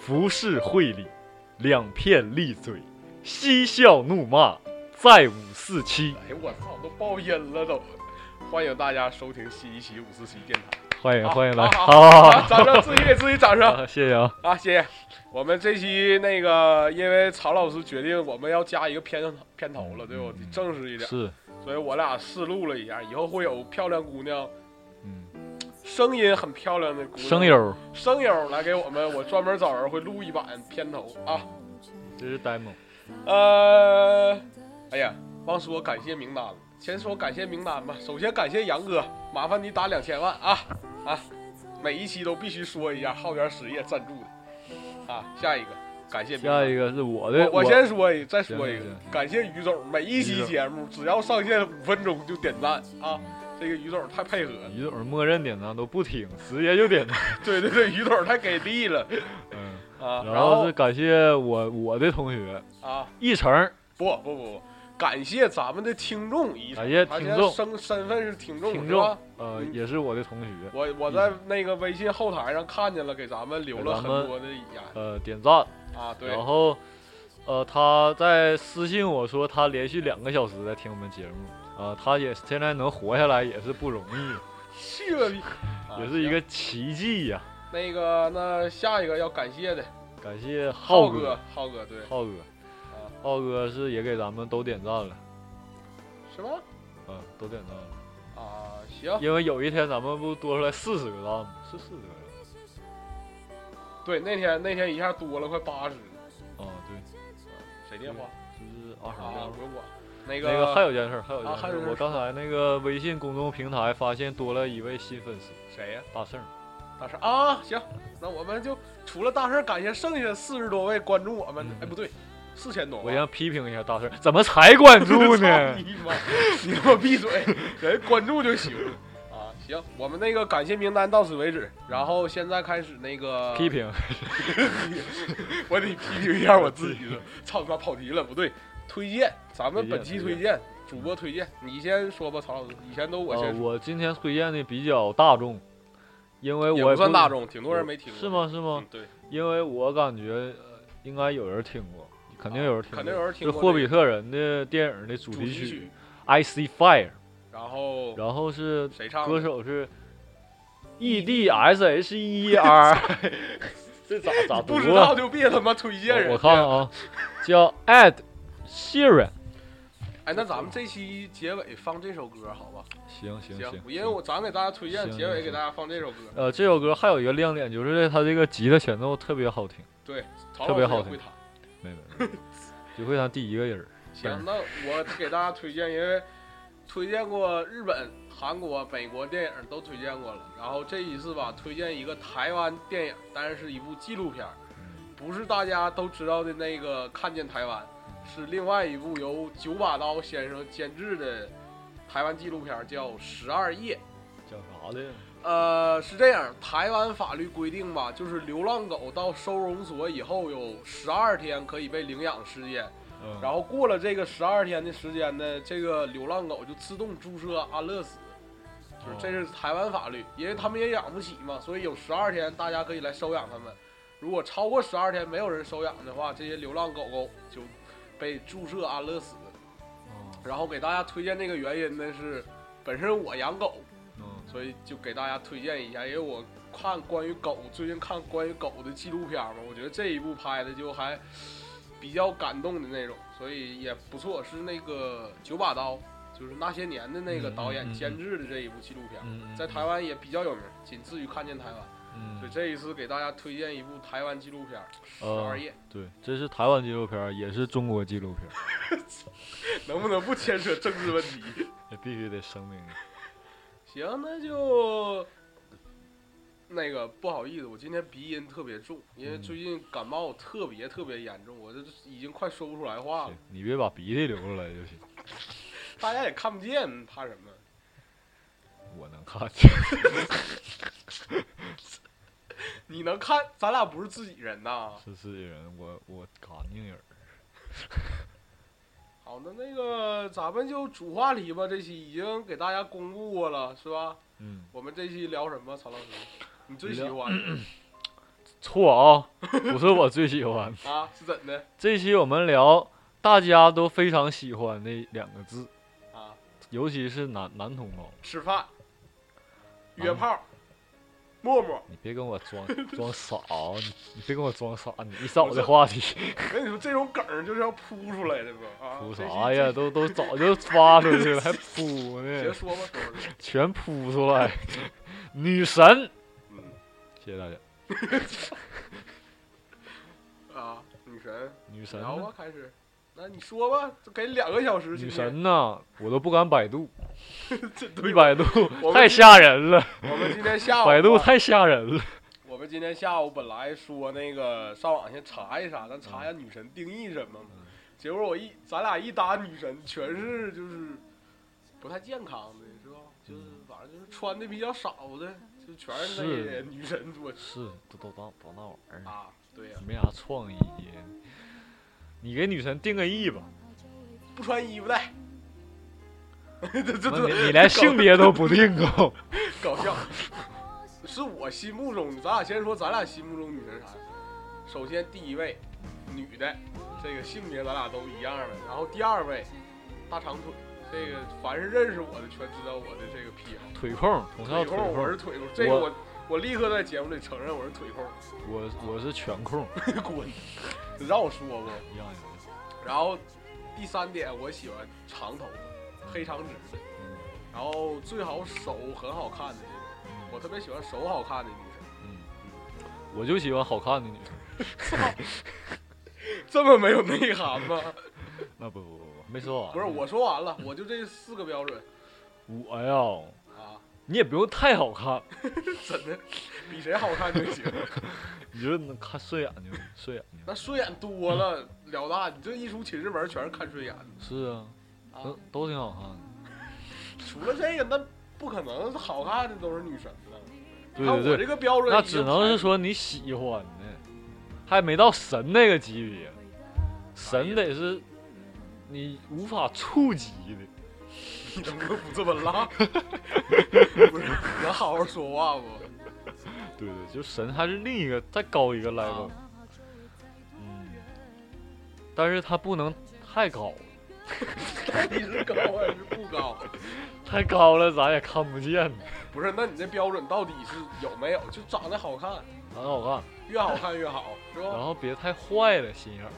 浮世绘里，两片利嘴，嬉笑怒骂，在五四七。哎呦我操，都爆音了都！欢迎大家收听新一期五四七电台。欢迎欢迎来，好好好啊掌声，自己给自己掌声，谢谢啊。啊！谢谢。我们这期那个，因为曹老师决定我们要加一个片片头了，对不？嗯正式一点，是，所以我俩试录了一下，以后会有漂亮姑娘，嗯，声音很漂亮的姑娘，声优，声优来给我们，我专门找人会录一版片头啊。这是 demo。呃，哎呀，忘说感谢名单了。先说感谢名单吧。首先感谢杨哥，麻烦你打两千万啊啊！每一期都必须说一下，浩源实业赞助的啊。下一个，感谢下一个是我的，我我先说一，再说一个感谢于总，每一期节目只要上线五分钟就点赞啊。这个于总太配合了，于总默认点赞都不听，直接就点赞。对对对，于总太给力了嗯，啊。然然后后是感谢我我的同学啊，一成，不不不不，感谢咱们的听众一感谢他听众身身份是听众听众呃，嗯也是我的同学，我我在那个微信后台上看见了，给咱们留了很多的言呃，点赞。啊，对，然后，呃，他在私信我说他连续两个小时在听我们节目，啊、他也现在能活下来也是不容易，也是一个奇迹呀、那个那下一个要感谢的。感谢浩浩哥，浩哥对。浩哥，啊，浩哥是也给咱们都点赞了，是吗？嗯，都点赞了，啊，行，因为有一天咱们不多出来四十个赞吗？是四十个赞。对，那天那天一下多了快八十，啊，对，谁电话？就是二十啊？不用管，那那个还有件事儿，还有件事儿，啊还有件事我刚才那个微信公众平台发现多了一位新粉丝，谁呀？大圣。大圣啊，行，那我们就除了大圣，感谢剩下四十多位关注我们的，嗯哎，不对，四千多，我想批评一下大圣，怎么才关注呢？你妈！你给我闭嘴，人关注就行啊。行，我们那个感谢名单到此为止，然后现在开始那个 批，评，我得批评一下我自己了。操他妈跑题了，不对，推荐，咱们本期推荐，主播推荐，你先说吧，曹老师，以前都我呃，先说，我今天推荐的比较大众，因为也我不算大众，挺多人没听过，是？吗？是吗嗯？，对，因为我感觉呃应该有人听过，肯定有人听过，肯定有人听霍比特人的电影的主主题题曲曲，《I See Fire》，然后然后是谁唱的？歌手是 E D S H E R，这咋咋读 不知啊道？就别他妈推荐人我看看啊，叫 Ed Sheeran。哎，那咱们这期结尾放这首歌好吧？行行行行，，因为我咱给大家推荐，结尾给大家放这首歌。呃这首歌还有一个亮点，就是它这个吉他前奏特别好听，对，特别好听。没没，没就会弹第一个人儿。行，那我给大家推荐，因为推荐过日本、韩国、美国电影都推荐过了，然后这一次吧，推荐一个台湾电影，但是是一部纪录片，不是大家都知道的那个《看见台湾》，是另外一部由九把刀先生监制的台湾纪录片儿，叫《十二夜》。讲啥的？呃，是这样，台湾法律规定吧，就是流浪狗到收容所以后有十二天可以被领养时间，嗯，然后过了这个十二天的时间呢，这个流浪狗就自动注射安乐死，就是这是台湾法律，因为他们也养不起嘛，所以有十二天大家可以来收养他们。如果超过十二天没有人收养的话，这些流浪狗狗就被注射安乐死。哦然后给大家推荐这个原因呢是，本身我养狗，嗯所以就给大家推荐一下，因为我看关于狗，最近看关于狗的纪录片嘛，我觉得这一部拍的就还比较感动的那种，所以也不错。是那个九把刀，就是那些年的那个导演监制的这一部纪录片，嗯，在台湾也比较有名，仅次于看见台湾。所以嗯，这一次给大家推荐一部台湾纪录片《十呃二夜对，这是台湾纪录片，也是中国纪录片，》，能不能不牵扯政治问题？也必须得声明。行，那就那个不好意思，我今天鼻音特别重，因为嗯最近感冒特别特别严重，我这已经快说不出来话了。你别把鼻涕流出来就行，大家也看不见，怕什么？我能看见。你能看？咱俩不是自己人呐。是自己人，我我干净人儿。好，那那个咱们就主话题吧，这期已经给大家公布过了，是吧？嗯，我们这期聊什么？曹老师，你最喜欢的？错啊，不是我最喜欢。啊，是怎的这期我们聊大家都非常喜欢的两个字，啊？尤其是男男同胞。吃饭、约啊炮、陌陌。你别跟我装 装傻啊，你你别跟我装傻，你一找这话题，我跟你说，这种梗就是要扑出来的不啊？铺啥呀？？都都早就发出去了，还扑呢，这别说吧，说吧。全扑出来。女神，嗯谢谢大家。啊，女神，女神聊吧，，开始。那你说吧，给两个小时。女，神呐，我都不敢百度，一百度太吓人了，我们今天下午啊百度太吓人了。我们今天下午本来说那个上网先查一查，咱查一下女神定义什么嘛。嗯结果我一咱俩一搭女神，全是就是不太健康的，是吧？就是反正就是穿的比较少的，就全是那些女神多是，都都当都那玩意儿，啊。对呀、没啥创意。你给女神定个义吧，不穿衣服的。这这这你你连性别都不定够。搞笑，是我心目中，咱俩先说咱俩心目中女神啥？首先第一位，女的，这个性别咱俩都一样的。然后第二位，大长腿，这个凡是认识我的全知道我的这个癖好。腿控，从小腿腿控，我是控，腿控，这个我我立刻在节目里承认我是腿控，我我是全控，滚！你让我说不？一样一样。然后第三点，我喜欢长头发，黑长直的，嗯然后最好手很好看的那种。我特别喜欢手好看的女生。嗯，我就喜欢好看的女生。这么没有内涵吗？那不不不不，没说完。不是，我说完了，我就这四个标准我呀，啊，你也不用太好看，真的比谁好看就行。你就能看顺眼就顺眼就那顺眼多了了大，你这一出寝室门全是看顺眼的是啊，啊都。都挺好看的。除了这个，那不可能好看的都是女神呢。对对对，看我这个标准，那只能是说你喜欢的，还没到神那个级别，神得是你无法触及的。你能不能不这么拉？不是，能好好说话不？对对，就神还是另一个再高一个 level，、啊嗯，但是他不能太高，到底是高还是不高？太高了咱也看不见，不是，那你这标准到底是有没有？就长得好看，长得好看，越好看越好，是然吧？后别太坏了心眼儿。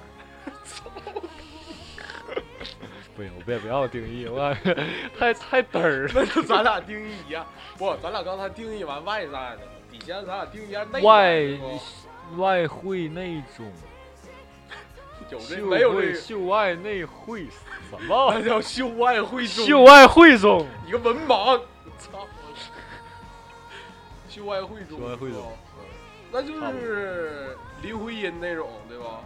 不行，我别不要定义，我感觉太太嘚儿了。那就咱俩定义一样，不，咱俩刚才定义完外在的，底下咱俩定义一下内外外汇内中，有这秀没有这个？秀外内会什么那么？叫秀外慧中，秀外汇中，你个文盲，操！秀外慧中，秀外慧中那就是林徽因那种，对吧？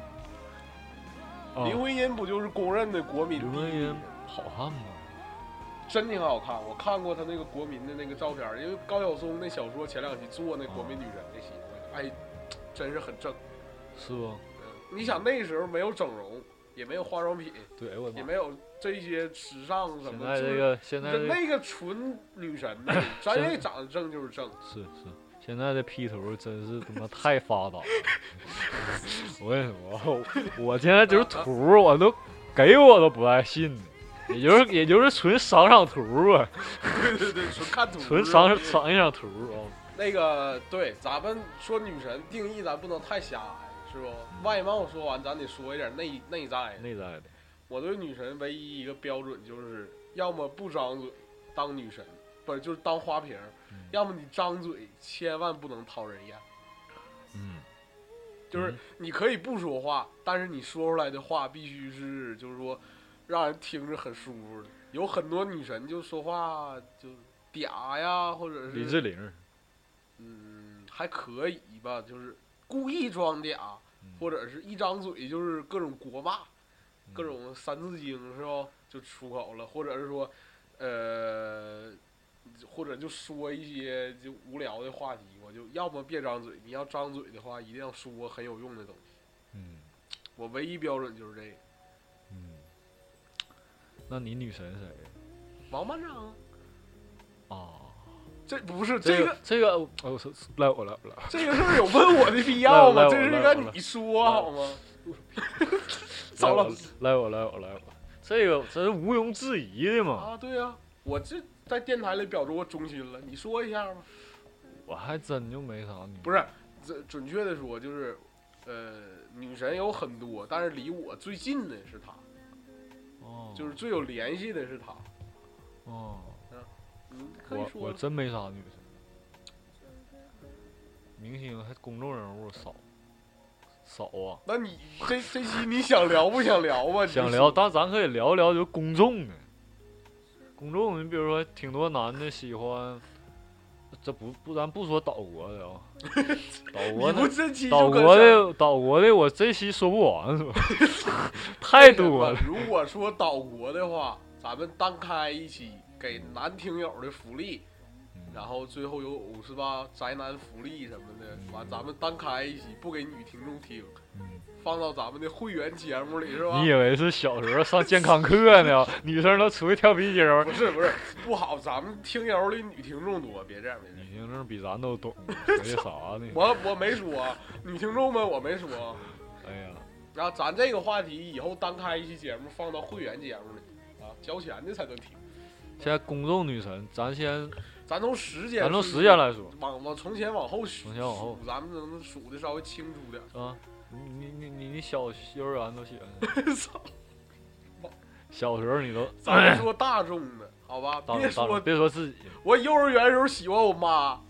啊林徽因不就是公认的国民林第一徽因？好看吗？真挺好看，我看过她那个国民的那个照片，因为高晓松那小说前两集做那国民女人那戏，哎，真是很正。是不？你想那时候没有整容，也没有化妆品，对，哎我！也没有这些时尚什么，现在这个现在这个那个纯女神呢，咱现这长得正就是正。是是，现在的 P 图真是他妈太发达了。我跟你说，我现在就是图，我都给我都不带信的，也就是也就是纯赏赏图啊，对对对，纯看图。纯赏赏一赏图啊。那个对，咱们说女神定义，咱不能太狭隘，是不？外貌说完，咱得说一点内内在的。内在的，我对女神唯一一个标准就是，要么不张嘴当女神，不是就是当花瓶要么你张嘴，千万不能讨人厌。嗯，就是嗯你可以不说话，但是你说出来的话必须是，就是说让人听着很舒服的。有很多女神就说话就嗲呀，或者是李志玲，嗯，还可以吧，就是故意装嗲，嗯或者是一张嘴就是各种国骂，各嗯种三字经是吧？就出口了，或者是说，呃，或者就说一些就无聊的话题，我就要么别张嘴，你要张嘴的话，一定要说很有用的东西。嗯我唯一标准就是这个。嗯，那你女神谁王班长，啊？这不是这这个这个，哦，是是来我来我来，这个是不是有问我的必要吗？这是应该你说好吗？曹老师来我来我来我，这个这是毋庸置疑的嘛。啊，对呀、我这在电台里表示我忠心了，你说一下吧。我还真就没啥女，不是，准准确的说就是，呃，女神有很多，但是离我最近的是她，哦，就是最有联系的是她。哦，嗯，可以我我真没啥女神。明星还公众人物少，少啊。那你这这期你想聊不想聊吧？你想聊，但咱可以聊聊就公众的。公众，你比如说挺多男的喜欢，这不不咱不说岛国的啊，岛国的岛国的岛国的我这期说不完是吧？太多了。如果说岛国的话，咱们单开一期给男听友的福利，嗯然后最后有五十八宅男福利什么的，完咱们单开一期不给女听众听，嗯放到咱们的会员节目里是吧你？以为是小时候上健康课呢？女生都出去跳皮筋儿，不是不是不好，咱们听友里女听众多，别这样别这样。女听众比咱都懂，说的啥呢？我我没说，女听众们我没说。哎呀，然后咱这个话题以后单开一期节目放到会员节目里啊，交钱的才能听。现在公众女神，咱先咱从时间，咱从时间来说，往往从前往后数，从前往后数咱们能数的稍微清楚点。是吧？你你你你你小幼儿园都喜欢谁？操！小时候你都咱说大众的，好吧？别说别说自己。我幼儿园时候喜欢我妈，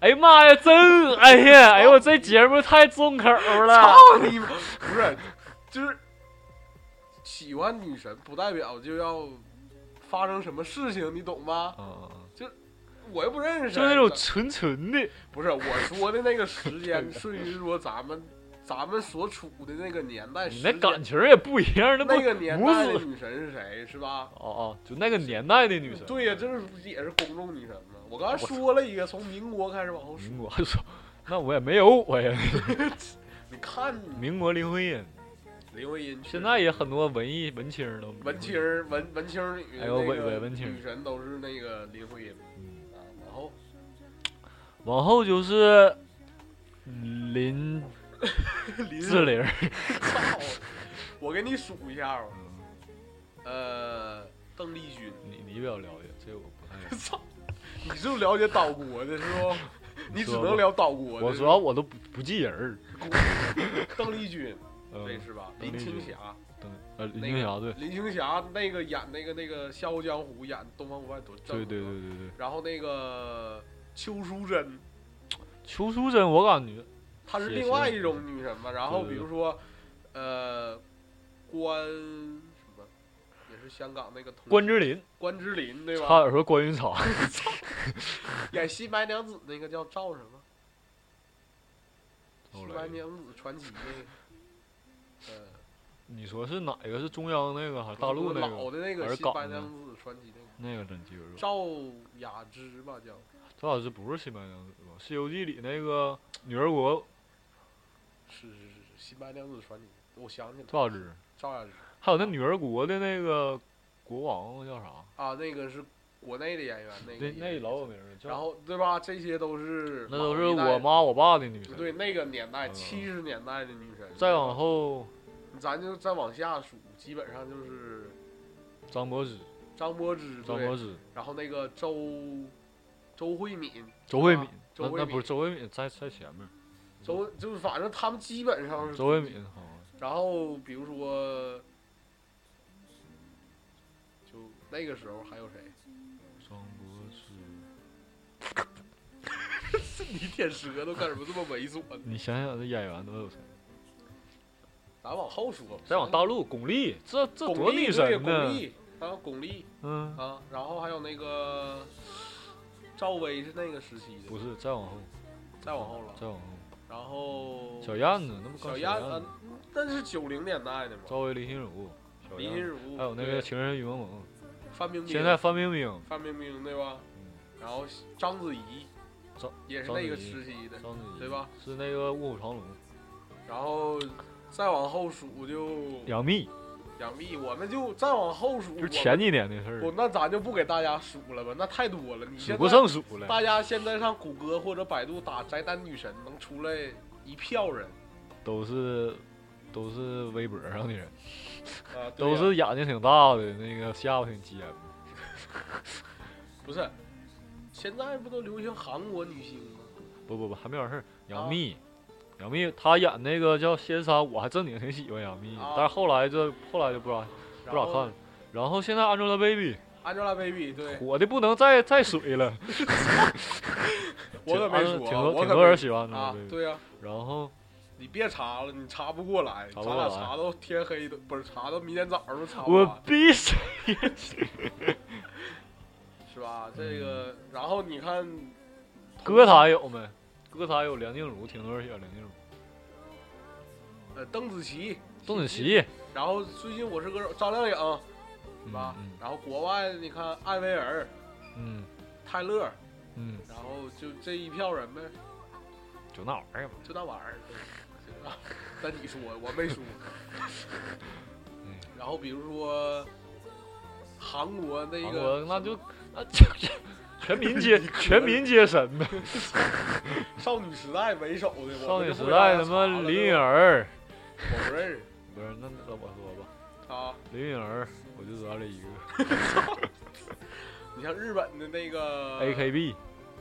哎呀妈呀，真哎呀，哎呦我这节目太重口了。操你妈！不是，就是喜欢女神，不代表就要发生什么事情，你懂吗？嗯嗯我又不认识就那种纯纯的，不是我说的那个时间，顺于说咱们咱们所处的那个年代，你那感情也不一样，那那个年代的女神是谁，是吧？哦哦，就那个年代的女神。对呀、这是不是也是公众女神吗？我刚才说了一个，从民国开始往后数，民国说，那我也没有我呀。你看民国林徽因，林徽因，现在也很多文艺文青儿都文青文文青女还有伪那个伪文青。女神都是那个林徽因嗯。啊，然后往后就是林林志玲，操，我给你数一下吧，嗯呃，邓丽君，你你比较了解，这我不太了解。操，你是不是了解岛国的是不？你只能聊岛国的。我主要我都不不记人儿。邓丽君，嗯这是吧？林青霞，邓呃林青霞对，林青霞那个演那个那个《笑傲江湖》演东方不败多。对对对。对对。然后那个邱淑贞，邱淑贞我感觉她是另外一种女神嘛。然后比如说，呃，关什么，也是香港那个同关之琳，关之琳对吧？差点说关云长。演新白娘子那个叫赵什么？新白娘子传奇那个。呃，你说是哪个是中央那个还是大陆那老个？的那个新白娘子传奇那个那个真记不住。赵雅芝吧叫。赵雅芝不是新白娘子吧？《西游记》里那个女儿国是是是是新白娘子传奇，我想起来了，赵雅芝，赵雅芝还有那女儿国的那个国王叫啥？啊，那个是国内的演员，那个那那老有名了，叫然后对吧？这些都是那都是我妈我爸的女神。对那个年代嗯七十年代的女神。再往，后，咱就再往下数，基本上就是张柏芝，张柏芝，张柏芝，然后那个周周慧敏，啊周慧敏，周慧敏那那不是周慧敏在在前面，周就是反正他们基本上是周慧敏好然后比如说，就那个时候还有谁？张柏芝，你舔舌头干什么这么猥琐呢？你想想这演员都有谁？咱往后说吧，再往大陆，巩俐，这这多女巩俐对神呢！巩俐，还有巩俐嗯，啊，然后还有那个赵薇是那个时期的，不是，再往后，再往后了，再往后，然后小燕子，那不小燕子，，那是九零年代的嘛，赵薇、林心如，林心如，还有那个对。情人雨蒙蒙，范冰冰，现在范冰冰，范冰冰对吧？嗯，然后章子怡，章也是那个时期的，章子怡对吧？是那个卧虎藏龙，然后再往后数就杨幂，杨幂，我们就再往后数，就前几年的事我儿，那咱就不给大家数了吧，那太多了。你数不胜数了。大家现在上谷歌或者百度打宅男女神，能出来一票人都是都是微博上的人，都是眼睛挺大的，那个下巴挺尖的。不是？现在不都流行韩国女星吗？不不不，还没完事儿。杨啊幂，杨幂她演那个叫《仙三》，我还正经挺喜欢杨幂但是后来这后来就不咋不咋看了。然后现在 Angelababy Angelababy，对火的不能再再水了，我可没说，挺多我可没挺多人喜欢啊，Angelababy。对呀、然后你别查了，你查不过来，咱俩查到天黑都不是查到明天早上都查不我完，必须是吧？这个，然后你看，歌坛有没？歌坛有梁静茹，挺多人喜欢梁静茹。呃，邓紫棋，邓紫，棋，然后最近我是歌手张靓颖，是吧？嗯然后国外你看艾薇儿、嗯泰勒，嗯，然后就这一票人呗，就那玩意儿吧。就那玩意儿。对是吧但你说我没说。嗯然后比如说韩国那韩个，国那就那就全民皆 全民皆神呗。少女时代为首的，少女时代什么林允儿，我不认识。不是那那我说吧，啊。林允儿我就知道这一个。你像日本的那个 AKB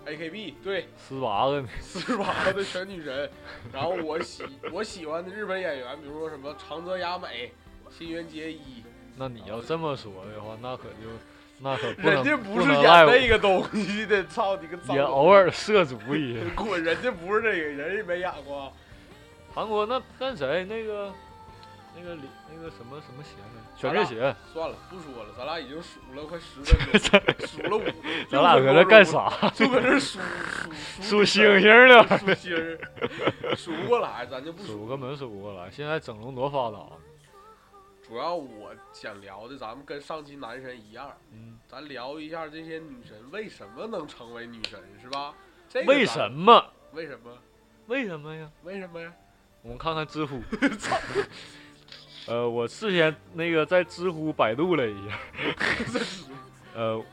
AKB，对，十八个呢，四十八个的全女神。然后我喜我喜欢的日本演员，比如说什么长泽雅美、新垣结衣，那你要这么说的话，那可就那可不人家不是演那个东西的，操你个！也偶尔涉足一下。滚，人家不是这个，人家没演过。韩国那那谁那个那个李那个什么什么贤呢？全智贤，算了，不说了，咱俩已经数了快十分钟，数了五，咱俩搁这干？啥？就搁这 数数数星星呢？数星儿，数不过来，咱就不数。数根本数不过来。现在整容多发达，主要我想聊的，咱们跟上期男神一样，嗯，咱聊一下这些女神为什么能成为女神，是吧？这个为什么？为什么？为什么呀？为什么呀？我们看看知乎。呃，我事先那个在知乎百度了一下，呃，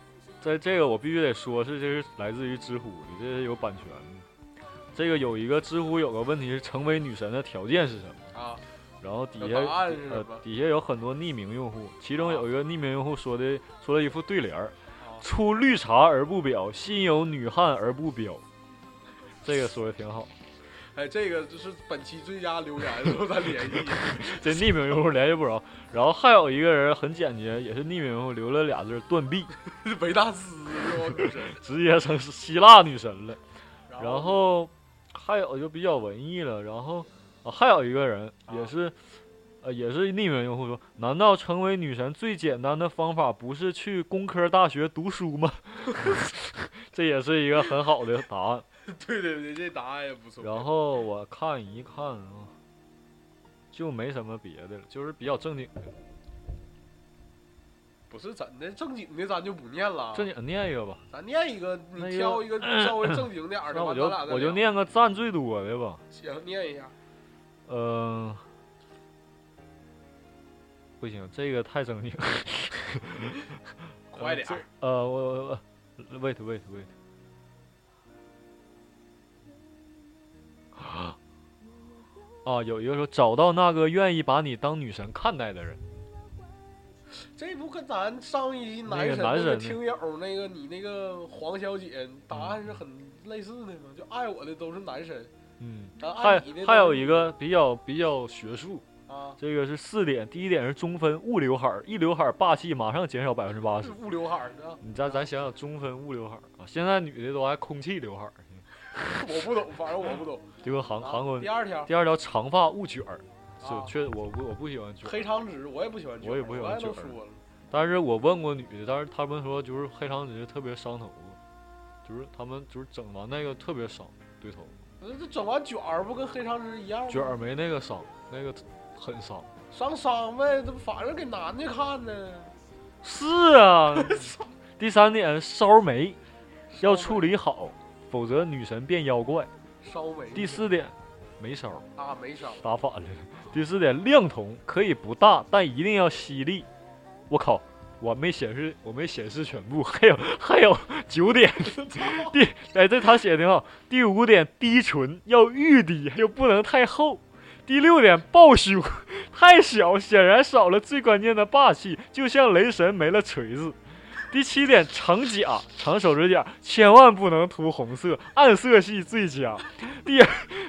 在这个我必须得说，是这是来自于知乎的，这是有版权的。这个有一个知乎有个问题是成为女神的条件是什么？啊，然后底下呃？底下有很多匿名用户，其中有一个匿名用户说的说了一副对联儿：啊出绿茶而不表，心有女汉而不标。这个说的挺好，哎，这个就是本期最佳留言，之后咱联系。这匿名用户联系不着。然后还有一个人很简洁，也是匿名用户留了俩字儿断臂，维纳斯。直接成希腊女神了。然然后还有就比较文艺了，然后啊还有一个人也啊是，呃也是匿名用户说，难道成为女神最简单的方法不是去工科大学读书吗？这也是一个很好的答案。对对对，这答案也不错。然后我看一看啊，就没什么别的了，就是比较正经的。不是真的正经的，咱就不念了。正经念一个吧，咱念一个，你挑一个稍微正经点儿的，完那我就。我就念个赞最多的吧。行，念一下。嗯、不行，这个太正经了。快点。呃，我我我，wait wait wait。啊，啊有一个说找到那个愿意把你当女神看待的人，这不跟咱上一期男神那个个男神听友那个你那个黄小姐答案是很类似的吗？就爱我的都是男神，嗯，还还有一个比较比较学术，啊，这个是四点，第一点是中分雾刘海儿，一刘海儿霸气马上减少百分之八十。刘海你咱咱想想中分雾刘海儿啊，现在女的都爱空气刘海儿，我不懂，反正我不懂。这个韩啊韩国第二条，第二条长发勿卷儿，就啊确我不我不喜欢卷儿，黑长直我也不喜欢卷，我也不喜欢卷儿说了，但是我问过女的，但是她们说就是黑长直特别伤头发，就是她们就是整完那个特别伤对头，那这整完卷儿不跟黑长直一样吗？卷儿没那个伤，那个很伤。伤伤呗，这不反正给男的看呢。是啊，第三点烧眉要处理好，否则女神变妖怪。烧眉。第四点，没烧，啊，没烧。打反了。第四点，亮瞳可以不大，但一定要犀利。我靠，我没显示，我没显示全部，还有还有九点。第哎，这他写的挺好。第五点，低唇要欲滴，又不能太厚。第六点，抱胸 太小，显然少了最关键的霸气，就像雷神没了锤子。第七点，长甲长手指甲千万不能涂红色，暗色系最佳。第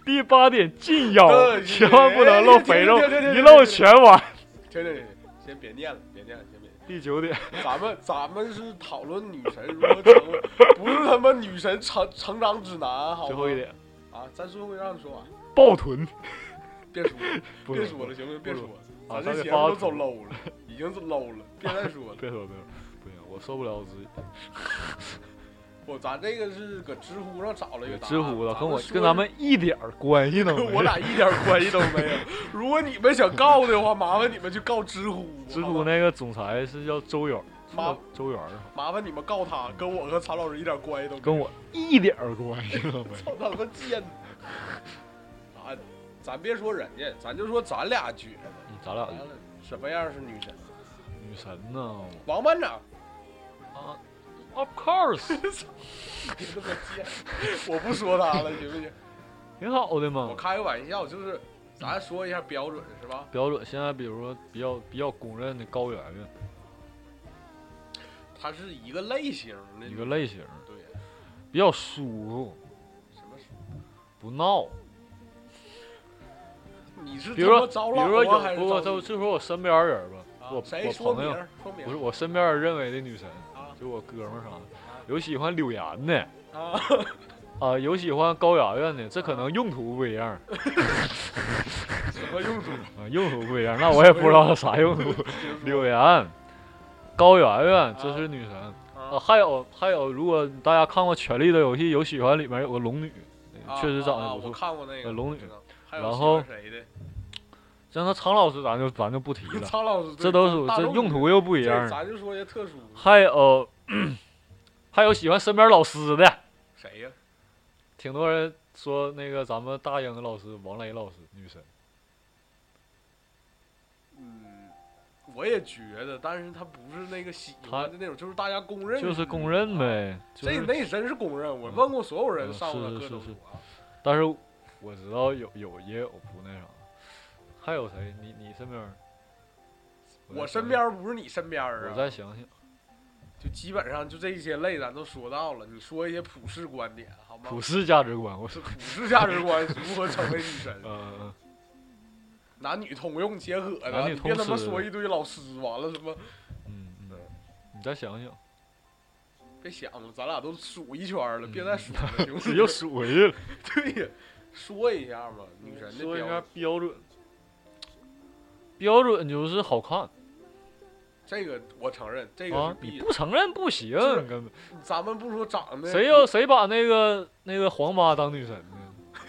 第八点，近腰呃千万不能露肥肉，一露全完。停停停，先别念了，别念了，先。第九点，咱们咱们是讨论女神如何成为，不是他妈女神成成长指南，好吗？最后一点，啊，咱最后一让你说完，抱臀。别说了，别说了，行不行？别说了，啊咱这节咱得发目都走 low 了，已经是 low 了，别再说了。别说别说，不行，我受不了我自己。不，咱这个是搁知乎上找了一个知乎的，跟我跟咱们一点儿关系都没有。我俩一点关系都没有。如果你们想告的话，麻烦你们去告知乎。知乎那个总裁是叫周远，是妈叫周远，麻烦你们告他，跟我和曹老师一点关系都没有。跟我一点关系都没有。操他妈贱！啊，咱别说人家，咱就说咱俩觉得，嗯咱俩什么样是女神？女神呢？王班长，啊，Of course，贱！我不说他了，行不行？挺好的嘛我。开个玩笑，就是咱说一下标准是吧？标准现在比如说比较比较公认的高圆圆，它是一个类型的一个类型，对，比较舒服，什么书？不闹。你是比如说，比如说有不，就就说我身边人吧，我我朋友不是我身边人认为的女神，啊就我哥们儿啥的，有喜欢柳岩的。啊！啊，有喜欢高圆圆的，这可能用途不一样 什么用途？啊，用途不一样，那我也不知道啥用途。柳岩、高圆圆，这是女神啊，啊还有还有，如果大家看过《权力的游戏》，有喜欢里面有个龙女，啊确实长得不错。看过那个呃龙女然后欢谁的？像那苍老师，咱就咱就不提了，苍老师，这都属这用途又不一样。咱就说些特殊。还有 还有喜欢身边老师的，谁呀？挺多人说那个咱们大英的老师王雷老师女神，嗯，我也觉得，但是他不是那个喜欢的那种，就是大家公认，就是公认。呗。就是这那真是公认，我嗯问过所有人嗯上过是是是的课都说啊。但是我知道有有也有不那啥，还有谁？你你身边儿？我身边不是你身边啊我啊，再想想，就基本上就这些类咱都说到了。你说一些普世观点好吗？普世价值观，我是是普世价值观如何成为女神，呃呃男女通用结合的，男女你别他妈说一堆老师，完了什么？嗯嗯，你再想想，别想了，咱俩都数一圈了，嗯别再数了，行不 行？又数回去了。对呀，说一下嘛，女神的标准，标准就是好看这个我承认，这个是啊！你不承认不行，根本咱们不说长得谁要谁把那个那个黄妈当女神呢？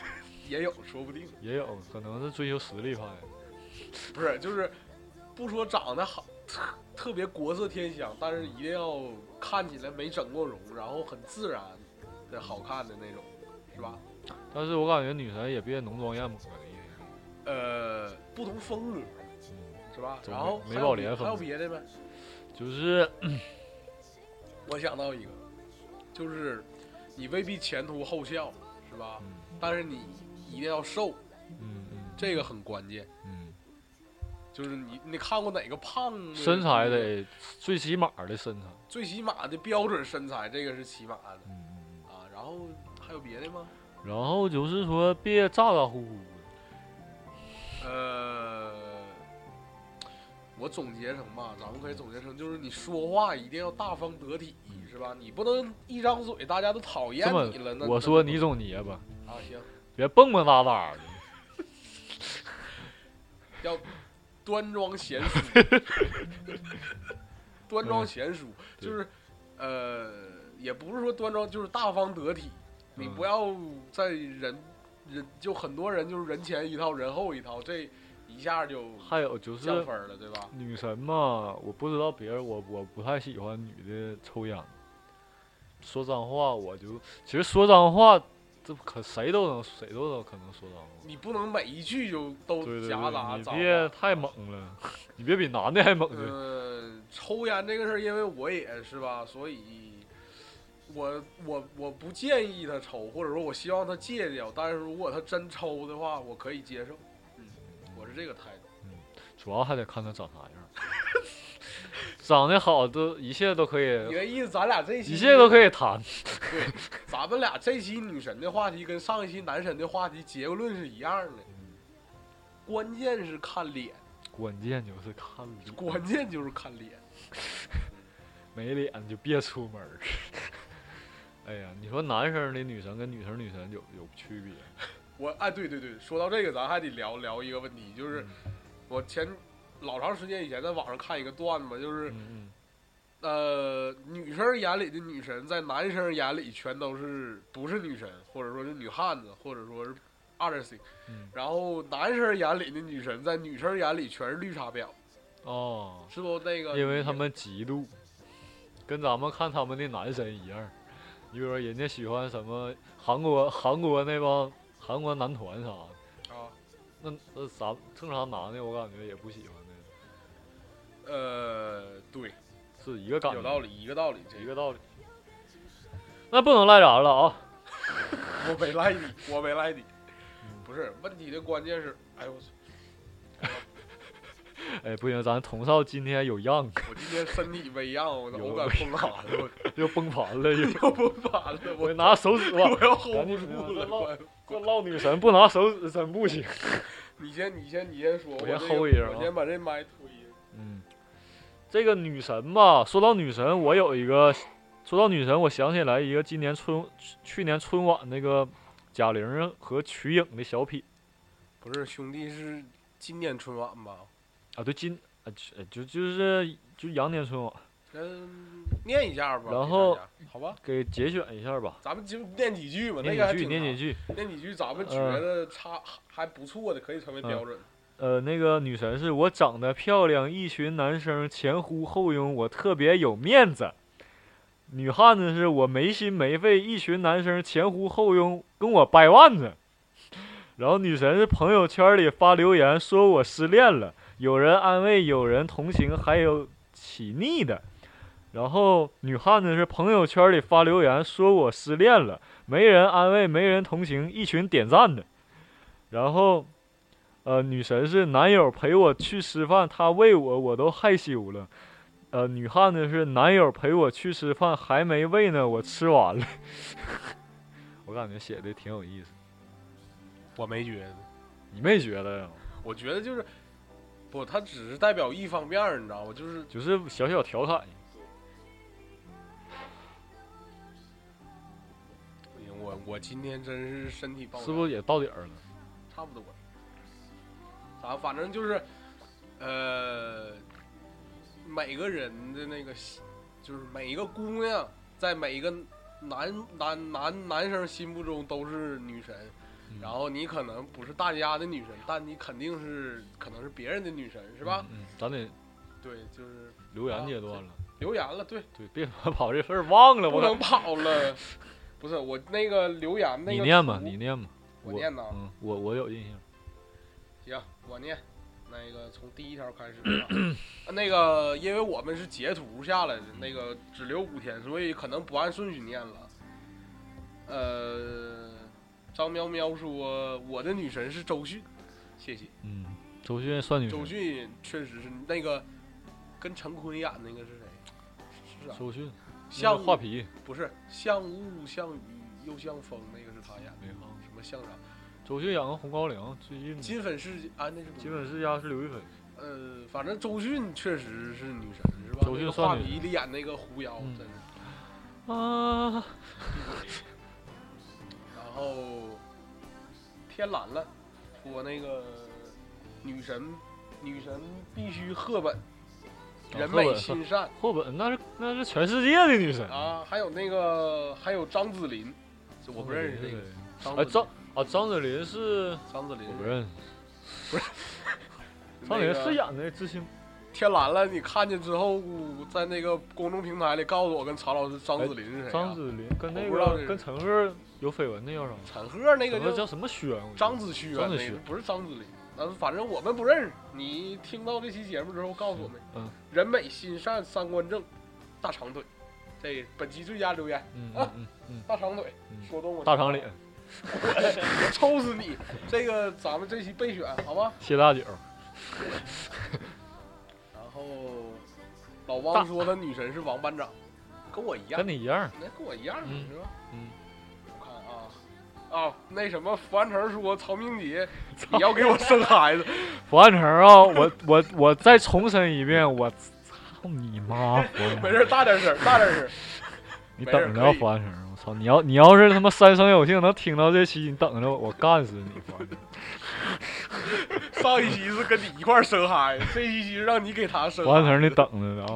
也有，说不定也有可能是追求实力派。不是，就是不说长得好，特特别国色天香，但是一定要看起来没整过容，然后很自然的好看的那种，是吧？但是我感觉女神也别浓妆艳抹的。呃，不同风格嗯，是吧？然后美还有别还有宝莲风格别的呗？就是 我想到一个，就是你未必前凸后翘，是吧？嗯但是你一定要瘦，嗯嗯这个很关键。嗯，就是你你看过哪个胖的身材的最起码的身材。最起码的标准身材，这个是起码的嗯。啊。然后还有别的吗？然后就是说别咋咋呼呼的。呃，我总结成吧，咱们可以总结成就是你说话一定要大方得体，是吧？你不能一张嘴大家都讨厌你了。那我说你总结吧，啊行，别蹦蹦哒哒的。要端庄贤淑，端庄贤淑嗯就是呃，也不是说端庄，就是大方得体。你嗯不要在人人就很多人就是人前一套，人后一套，这一下就还有就是降分了，对吧？女神嘛，我不知道别人，我我不太喜欢女的抽烟。说脏话，我就其实说脏话这可谁都能谁都能可能说脏话。你不能每一句就都夹杂对，你别。太猛了，你别比男的还猛去。嗯，抽烟这个事儿，因为我也是吧，所以我我我不建议他抽，或者说我希望他戒掉。但是如果他真抽的话，我可以接受。这个态度。嗯主要还得看他长啥样，长得好都一切都可以你以，的意思，咱俩这期一切都可以谈。对，咱们俩这期女神的话题跟上一期男神的话题结论是一样的，关键是看脸，关键就是看脸，关键就是看脸。没脸就别出门儿。哎呀，你说男生的女神跟女生女神有有区别？我哎，对对对，说到这个，咱还得聊聊一个问题，就是嗯我前老长时间以前在网上看一个段子嘛，就是嗯呃，女生眼里的女神，在男生眼里全都是不是女神，或者说是女汉子，或者说是 other thing。嗯然后男生眼里的女神，在女生眼里全是绿茶婊，哦，是不？那个因为他们嫉妒，跟咱们看他们的男神一样。你比如说，人家喜欢什么韩国韩国那帮韩国男团啥的，啊，那那咱正常男的，我感觉也不喜欢那个，呃，对，是一个感觉，有道理，一个道理，这一个道理。那不能赖咱了啊！我没赖你，我没赖你嗯。不是问题的关键是，哎呦我操！哎，不行，咱童少今天有样，我今天身体微恙，我有我感崩盘了，又崩盘了，又。崩盘了，我我拿手指吧，我要 hold 不住了。这唠女神不拿手指真不行。你先，你先，你先说，我先我这 hold 个一声啊我先把这麦推这个女神吧，说到女神，我有一个，说到女神，我想起来一个今年春去年春晚那个贾玲和瞿颖的小品不是兄弟是今年春晚吧？啊，对，今啊就就就是就羊年春晚，嗯，念一下吧。然后好吧，给节选一下吧，咱们就念几句吧，那念几句，个还挺念几句。念几句，咱们觉嗯得差还不错的，可以成为嗯标准。呃，那个女神是我长得漂亮，一群男生前呼后拥，我特别有面子。女汉子是我没心没肺，一群男生前呼后拥跟我掰腕子。然后女神是朋友圈里发留言说我失恋了，有人安慰，有人同情，还有起腻的。然后女汉子是朋友圈里发留言说我失恋了，没人安慰，没人同情，一群点赞的。然后呃，女神是男友陪我去吃饭，他喂我，我都害羞了。呃，女汉子是男友陪我去吃饭，还没喂呢，我吃完了。我感觉写的挺有意思，我没觉得，你没觉得呀？我觉得就是不，他只是代表一方面，你知道吗？就是就是小小调侃，不行，我我今天真是身体爆炸，是不是也到点儿了？差不多？咱反正就是，呃，每个人的那个心，就是每一个姑娘，在每一个男男男男生心目中都是女神。嗯然后你可能不是大家的女神，但你肯定是可能是别人的女神，是吧？嗯，嗯咱得对，就是留言阶段了。留言了，对，对，别跑这事儿忘了。我不能跑了。不是我那个留言那个你念吧，你念吧。我念呐嗯，我我有印象。行，我念。那个从第一条开始 啊，啊那个因为我们是截图下来的，那个只留五天，所以可能不按顺序念了。呃，张喵喵说我的女神是周迅，谢谢。嗯，周迅算女神周。迅确实是那个跟陈坤演那个是谁？是啊，周迅，像画皮不是像雾像雨又像风，那个是他演的，哈。什么像啥？周迅演个红高粱，最近金粉世界啊，那是金粉世家是刘亦菲。呃，反正周迅确实是女神，是吧？周迅那个画皮里演那个狐妖，嗯真是。啊，然后天蓝了，说那个女神，女神必须赫本，人美心善霍本那是那是全世界的女神。啊。还有那个还有张子琳，这我不认识这个。张哎，张啊张子琳是张子琳我不认识，不是张子琳是演的知青，天蓝了，你看见之后，在那个公众平台里告诉我跟曹老师张子林是谁、啊？张子林跟那个跟陈赫有绯闻那叫啥？陈赫那个叫什么轩？张子胥啊，张子胥那个不是张子林。但是反正我们不认识。你听到这期节目之后，告诉我们，嗯，人美心善，三观正，大长腿。这本期最佳留言，嗯啊嗯嗯大长腿，嗯说动我大长脸，我抽死你！这个咱们这期备选，好吧？谢大九，然后老汪说他女神是王班长，跟我一样跟，你一样。那跟我一样嗯是吧？嗯，啊，那什么，樊成说曹明杰，你要给我生孩子，福安城啊，我我我再重申一遍，我操你妈！福没事，大点声，大点声。你等着可以福安城！我操！你要你要是他妈三生有幸能听到这期，你等着我，我干死你！福安城上一期是跟你一块儿生孩子，这一期是让你给他生福安城，孩子。你等着呢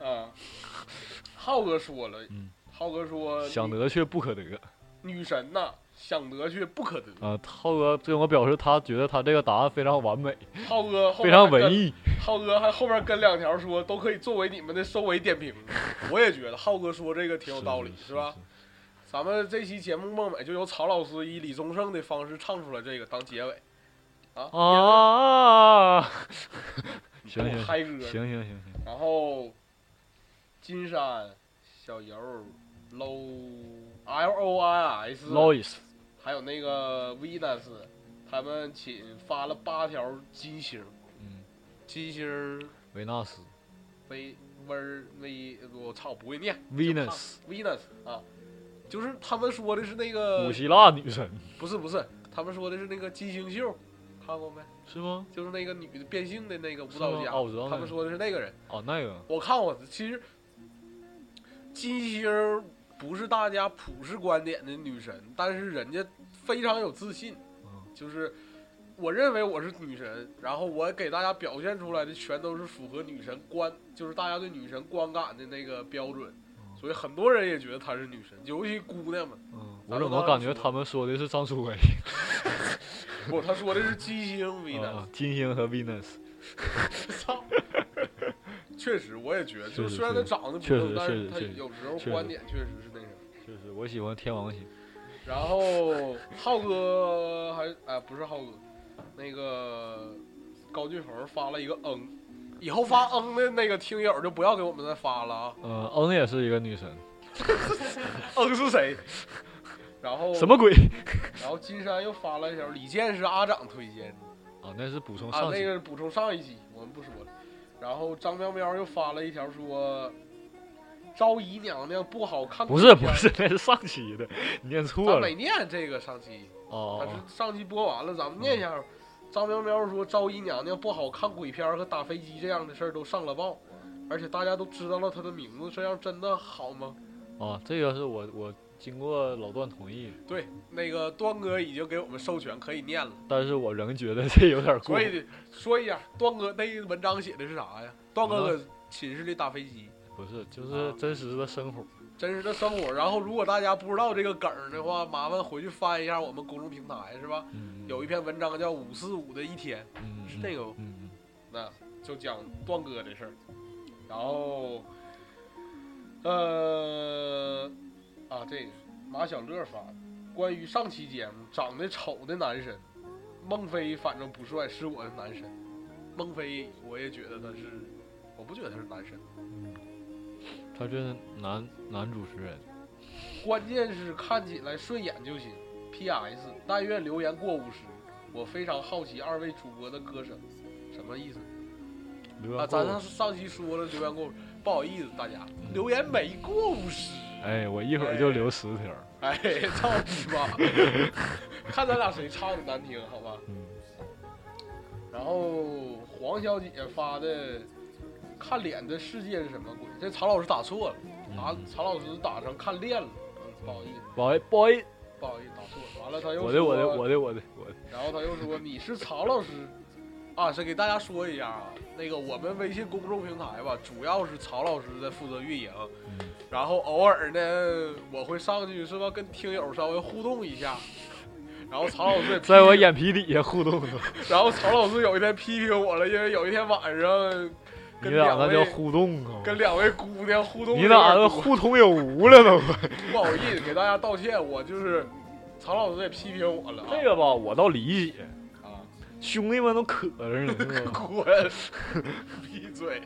啊！啊，浩哥说了，嗯浩哥说想得却不可得女神呐，想得却不可得。啊！浩哥跟我表示，他觉得他这个答案非常完美，浩哥后非面还跟常文艺。浩哥还后面跟两条说都可以作为你们的收尾点评，我也觉得浩哥说这个挺有道理，是吧？？咱们这期节目梦美就由曹老师以李宗盛的方式唱出了这个当结尾，啊，啊！行行嗨歌行，行行行，然后金山小游 low L O I S Lois，还有那个 Venus，他们请发了八条金星，嗯，金星维纳斯威威儿威，我操不会念，Venus，Venus 啊，就是他们说的是那个古希腊女神。不是不是，他们说的是那个金星秀，看过没？是吗？就是那个女的变性的那个舞蹈家，他们说的是那个人，哦，那个。我看过，其实金星不是大家普世观点的女神，但是人家非常有自信，嗯。就是我认为我是女神，然后我给大家表现出来的全都是符合女神观，就是大家对女神观感的那个标准，所以很多人也觉得她是女神，尤其姑娘们。嗯，我怎么感觉他们说的是张淑薇不，他说的是金星 Venus，啊？金星和 Venus，操。确实，我也觉得，就虽然他长得不确正，但是他有时候观点确实是那什么。确实我喜欢天王星。然后浩哥还哎不是浩哥，那个高俊鹏发了一个嗯，以后发嗯的那个听友就不要给我们再发了啊，嗯，嗯也是一个女神，嗯是谁？然后什么？鬼？然后金山又发了一条，李健是阿长推荐的啊，那是补充啊，上期。那个补充上一期我们不说了。然后张喵喵又发了一条说，昭仪娘娘不好看，不是不是，那是上期的，你念错了咱没。念这个上期。哦上期播完了，咱们念一下。张喵喵说，昭仪娘娘不好看鬼片和打飞机这样的事儿都上了报，而且大家都知道了她的名字，这样真的好吗？哦啊，这个是我我经过老段同意，对，那个段哥已经给我们授权可以念了，但是我仍觉得这有点过所。以说一下，段哥那文章写的是啥呀？段哥搁寝室里打飞机，不是，就是真实的生活。真实的生活。然后，如果大家不知道这个梗的话，麻烦回去翻一下我们公众平台，是吧？嗯，有一篇文章叫《五四五的一天》，嗯是那个嗯嗯那就讲段哥的事儿。然后，呃，啊，这个马小乐发的，关于上期节目长得丑的男神，孟非反正不帅，是我的男神。孟非我也觉得他是，我不觉得他是男神，嗯，他这是男男主持人。关键是看起来顺眼就行。P.S. 但愿留言过五十。我非常好奇二位主播的歌声，什么意思？啊，咱上上期说了留言过，不好意思大家，嗯留言没过五十。哎，我一会儿就留十条。哎，操你妈！看咱俩谁唱的难听，好吧？嗯，然后黄小姐发的“看脸的世界是什么鬼”，这曹老师打错了，打嗯曹老师打成看练了，嗯，不好意思，不好意思，不好意思，不好意思，打错了。完了他又我的我的我的我的我的。然后他又说你是曹老师啊，是给大家说一下啊，那个我们微信公众平台吧，主要是曹老师在负责运营，嗯然后偶尔呢我会上去是吧，跟听友稍微互动一下，然后曹老师在我眼皮底下互动的，然后曹老师有一天批评我了，因为有一天晚上你俩跟两位那叫互动啊！跟两位姑娘互动，你俩那互通有无了都。不好意思，给大家道歉，我就是曹老师也批评我了啊。这个吧，我倒理解，啊，兄弟们都渴着呢？滚，闭嘴！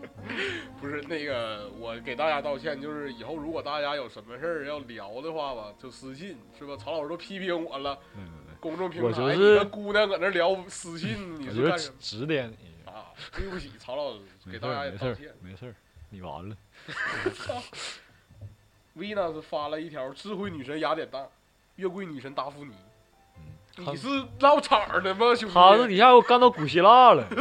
不是那个，我给大家道歉，就是以后如果大家有什么事儿要聊的话吧，就私信是吧？曹老师都批评我了，对对对公众平台，我就是你跟姑娘搁那聊私信，你是是干什指么指点你，啊？对不起，曹老师，给大家也道歉。没事儿，你完了。Venus 发了一条智慧女神雅典娜，月桂女神达芙妮。嗯，你是闹场的吗，兄弟？他这底下给我干到古希腊了。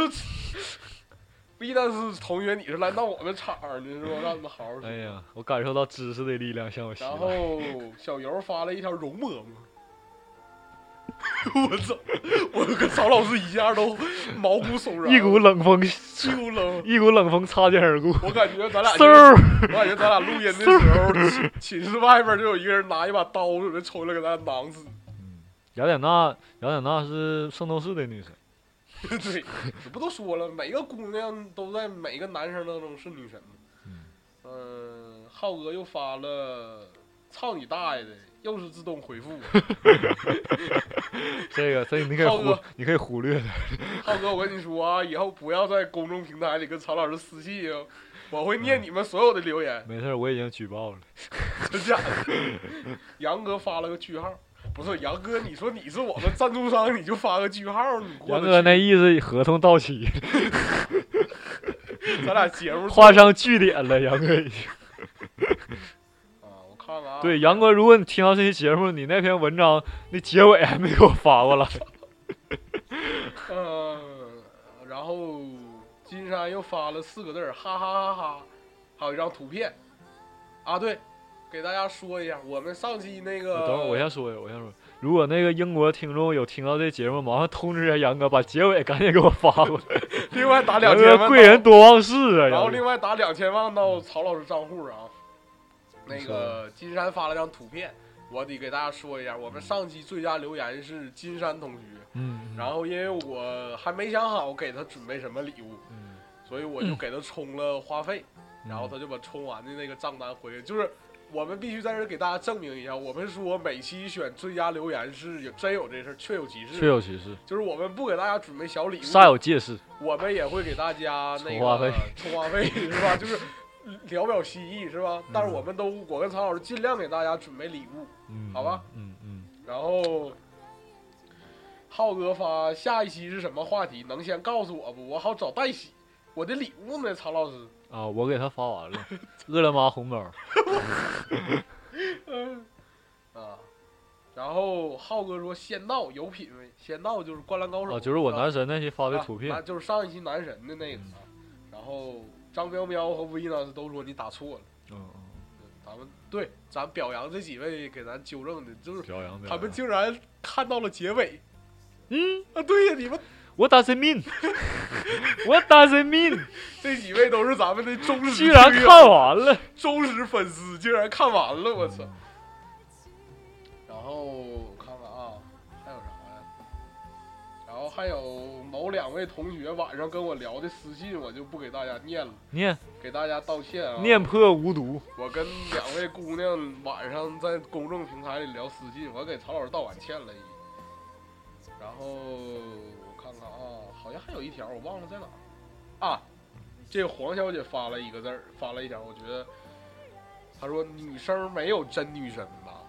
Venus 同学，你是来闹我们场的是吧？让你们好好。哎呀，我感受到知识的力量向我袭来然。后小游发了一条容嬷嬷，我操！我跟曹老师一下都毛骨悚然，一股冷风，一股冷。一股冷风擦肩而过。我感觉咱俩我感觉咱俩录音的时候，寝寝室外边就有一个人拿一把刀准备冲来给咱俩囊死。雅典娜，雅典娜是圣斗士的女神。对，这不都说了，每个姑娘都在每个男生当中是女神吗？嗯嗯，浩哥又发了，操你大爷的，又是自动回复。这个，这个你可以你可以忽略的。浩哥，我跟你说啊，以后不要在公众平台里跟曹老师私信啊，我会念你们所有的留言，没事，我已经举报了。真假的？杨哥发了个句号，不是杨哥，你说你是我们赞助商，你就发个句号，你过杨哥那意思，合同到期，咱俩节目 画上句点了。杨哥已经。啊，我看看啊，对，杨哥，如果你听到这期节目，你那篇文章那结尾还没给我发过来。嗯，然后金山又发了四个字儿，哈哈哈哈，还有一张图片。啊，对，给大家说一下，我们上期那个，等会儿我先说一下，我先说，如果那个英国听众有听到这节目，麻烦通知一下杨哥，把结尾赶紧给我发过来。另外打两千万，贵人多忘事啊！然后另外打两千万到曹老师账户啊。那个金山发了张图片，我得给大家说一下，我们上期最佳留言是金山同学，嗯，嗯然后因为我还没想好给他准备什么礼物，嗯所以我就给他充了话费。然后他就把充完的那个账单回去，就是我们必须在这儿给大家证明一下，我们说每期选最佳留言是有真有这事儿，确有其事确事，有其事，就是我们不给大家准备小礼物，煞有介事。我们也会给大家那个 充话费充话费是吧？就是聊表心意是吧？但是嗯我们都我跟曹老师尽量给大家准备礼物，嗯，好吧嗯嗯，然后。浩哥发下一期是什么话题？能先告诉我不？我好找代洗。我的礼物呢，曹老师？啊，我给他发完了，饿了么红包。啊，然后浩哥说仙道有品位，仙道就是灌篮高手啊，就是我男神那期发的啊图片啊。就是上一期男神的那个啊。然后张喵喵和维纳斯都说你打错了，嗯嗯，咱们对咱表扬这几位给咱纠正的，就是表扬表他们。竟然看到了结尾嗯啊！对呀，你们，What does it mean? What does it mean? 这几位都是咱们的忠实居然听友看完了。忠实粉丝，竟然看完了，我操！嗯然后我看看啊，还有啥呀？然后还有某两位同学晚上跟我聊的私信，我就不给大家念了，念给大家道歉啊。念破无毒。我跟两位姑娘晚上在公众平台里聊私信，我给曹老师道完歉了。然后好像还有一条我忘了在哪儿啊。这个黄小姐发了一个字儿，发了一条，我觉得她说女生没有真女神吧。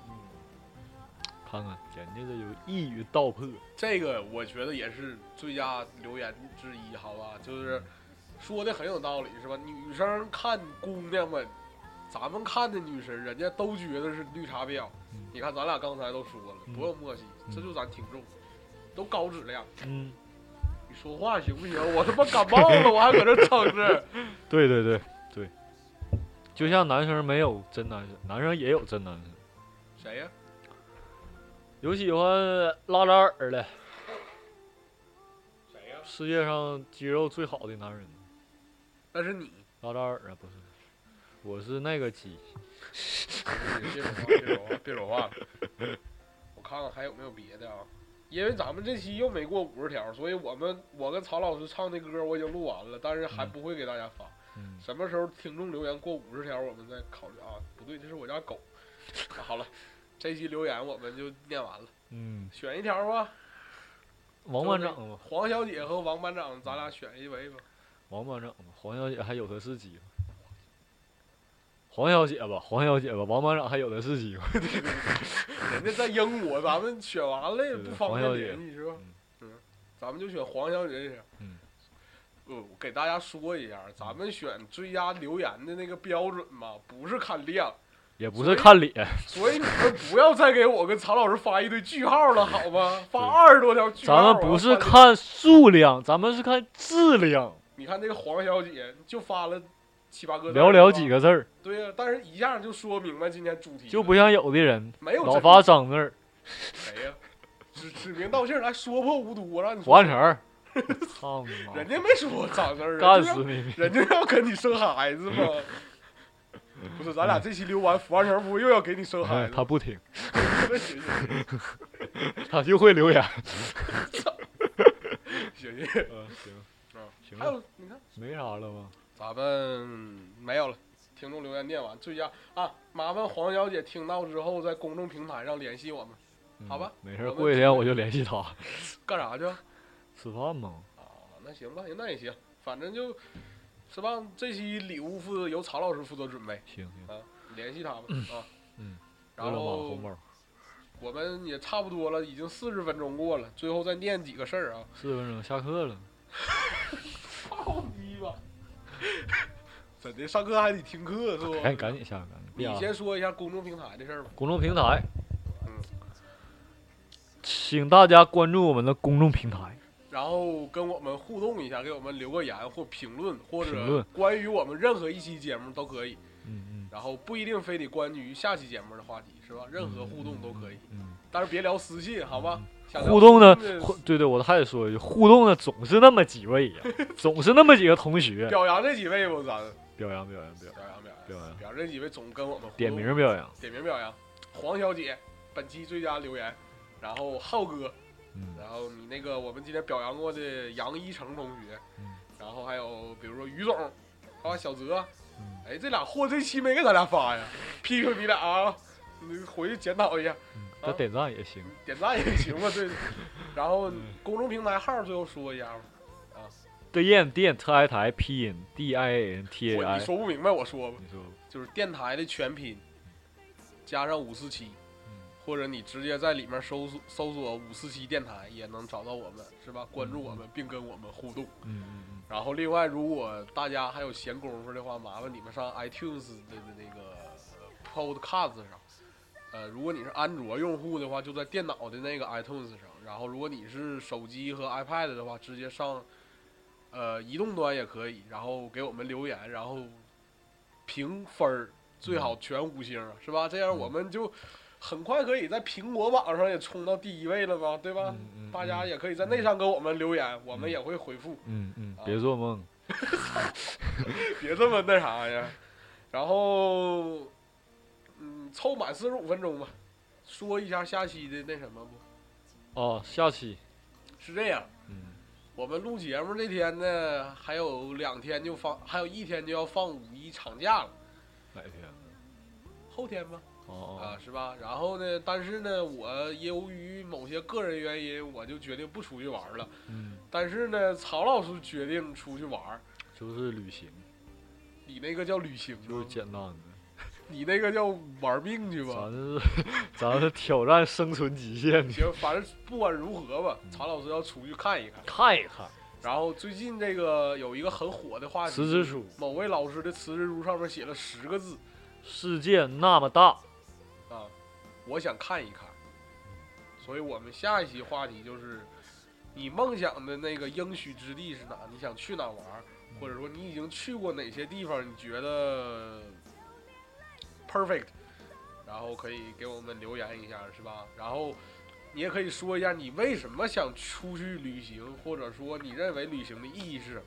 看看人家这有一语道破。这个我觉得也是最佳留言之一，好吧？就是说的很有道理，是吧？女生看姑娘们，咱们看的女神，人家都觉得是绿茶婊。嗯你看咱俩刚才都说了，嗯多有默契，嗯这就咱听众，都高质量。嗯，你说话行不行？我他妈感冒了，我还搁这撑着。对对对对，就像男生没有真男生，男生也有真男生。谁呀、有喜欢拉扎尔的，谁呀、世界上肌肉最好的男人，那是你。拉扎尔啊，不是，我是那个鸡。别说话，别说话，别说话了。我看看还有没有别的啊？因为咱们这期又没过五十条，所以我们我跟曹老师唱的歌我已经录完了，但是还嗯不会给大家发。嗯，什么时候听众留言过五十条，我们再考虑啊。不对，这是我家狗。啊、好了，这期留言我们就念完了，嗯，选一条吧。王班长吧，黄小姐和王班长，咱俩选一位吧。王班长嘛，黄小姐还有的是机会。黄小姐吧，黄小姐吧，王班长还有的是机会。人家在英国，咱们选完了也不方便联系是吧？嗯嗯，咱们就选黄小姐。嗯。呃，我给大家说一下，咱们选最佳留言的那个标准嘛，不是看量，也不是看脸，所以你们不要再给我跟曹老师发一堆句号了，好吗？发二十多条句号。咱们不是看数量，咱们是看质量。你看这个黄小姐就发了七八个字，寥寥几。个字儿，对呀、但是一下就说明白今天主题，就不像有的人没有老发脏字儿、谁呀、指指名道姓来说破无毒，我让你说黄成。操你妈！人家没说脏字儿啊，干死你！人家要跟你生孩子吗？不是，咱俩这期溜完，福安成不又要给你生孩哎，子？他不听 他就会留言。行行，嗯，行，啊行了，还有你看，没啥了吗？咱们没有了。听众留言念完，最佳啊，麻烦黄小姐听到之后在公众平台上联系我们，嗯好吧没事过几天我就联系他 干啥去？吃饭嘛。啊，那行吧，那也行，反正就是吧。这期礼物负责由曹老师负责准备，行行，啊，联系他们啊。嗯。然后，我们也差不多了，已经四十分钟过了，最后再念几个事儿啊。四十分钟下课了。操你吧！真的，上课还得听课是不？赶紧赶紧下紧你先说一下公众平台的事儿吧。公众平台，嗯请大家关注我们的公众平台。然后跟我们互动一下，给我们留个言或评论，或者关于我们任何一期节目都可以。嗯嗯，然后不一定非得关于下期节目的话题，是吧？任何互动都可以，嗯。但是别聊私信，好吧？想聊互动呢对对，我还得说一句，互动呢总是那么几位呀，总是那么几个同学。表扬这几位不？咱表扬表扬表扬表扬表扬表扬，这几位总跟我们点名表扬。点名表扬。黄小姐，本期最佳留言。然后浩哥，嗯然后你那个我们今天表扬过的杨一成同学，嗯然后还有比如说于总，啊小泽，嗯哎这俩货这期没给咱俩发呀，批评你俩啊，你回去检讨一下，嗯，这点赞也行。点赞也行吧，对。然后嗯公众平台号最后说一下吧，对燕电特爱台拼音 D I A N T A I 你。说不明白我说吧，你说，就是电台的全拼加上五四七。嗯或者你直接在里面搜索搜索五四七电台也能找到我们，是吧？关注我们并跟我们互动。嗯嗯嗯，然后另外，如果大家还有闲工夫的话，麻烦你们上 iTunes 的的那个呃 Podcast 上。呃，如果你是安卓用户的话，就在电脑的那个 iTunes 上；然后如果你是手机和 iPad 的话，直接上呃移动端也可以，然后给我们留言，然后评分儿，最好全五星，是吧？这样我们就很快可以在苹果榜上也冲到第一位了吧，对吧？嗯嗯大家也可以在那上给我们留言，我们也会回复。嗯嗯啊，别做梦。别这么那啥呀。然后，嗯，凑满四十五分钟吧，说一下下期的那什么不？哦，下期，是这样，嗯我们录节目那天呢，还有两天就放，还有一天就要放五一长假了，哪天？后天吧，哦啊，是吧？然后呢，但是呢，我由于某些个人原因，我就决定不出去玩了。嗯，但是呢，曹老师决定出去玩，就是旅行，你那个叫旅行吗，就是简单的。你那个叫玩命去吧。咱是 咱是挑战生存极限，行，反正不管如何吧，曹老师要出去看一看。看一看。然后最近这个有一个很火的话题，辞职书，某位老师的辞职书上面写了十个字世界那么大，啊，我想看一看。所以我们下一期话题就是，你梦想的那个应许之地是哪？你想去哪玩？或者说你已经去过哪些地方？你觉得 perfect？然后可以给我们留言一下，是吧？然后你也可以说一下你为什么想出去旅行，或者说你认为旅行的意义是什么。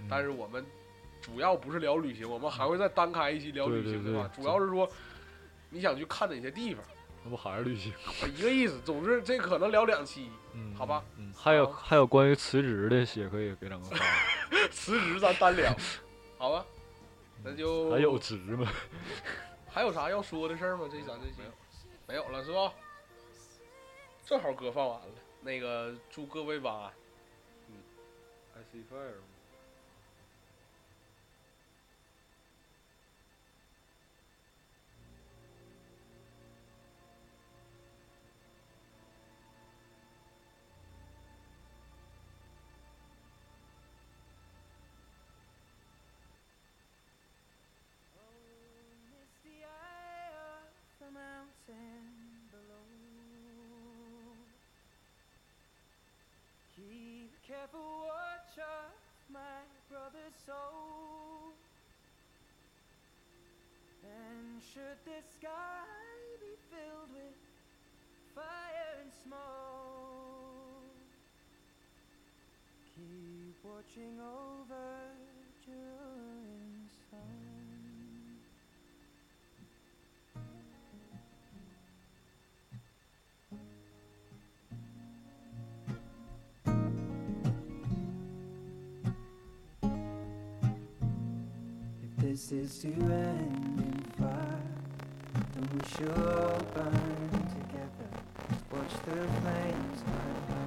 嗯但是我们主要不是聊旅行，我们还会再单开一期聊旅行的话，对对对主要是说你想去看哪些地方，那不还是旅行？一个意思。总之，这可能聊两期，嗯，好吧。嗯，还有还有关于辞职的，也可以给咱们发。辞职咱单聊，好吧？那就还有职吗？还有啥要说的事儿吗？这咱这期没有了是吧？正好歌放完了，那个祝各位晚安。I see fire。Should the sky be filled with fire and smoke, keep watching over Jerusalem's sun. If this is to end then we shall burn together. Watch the flames climb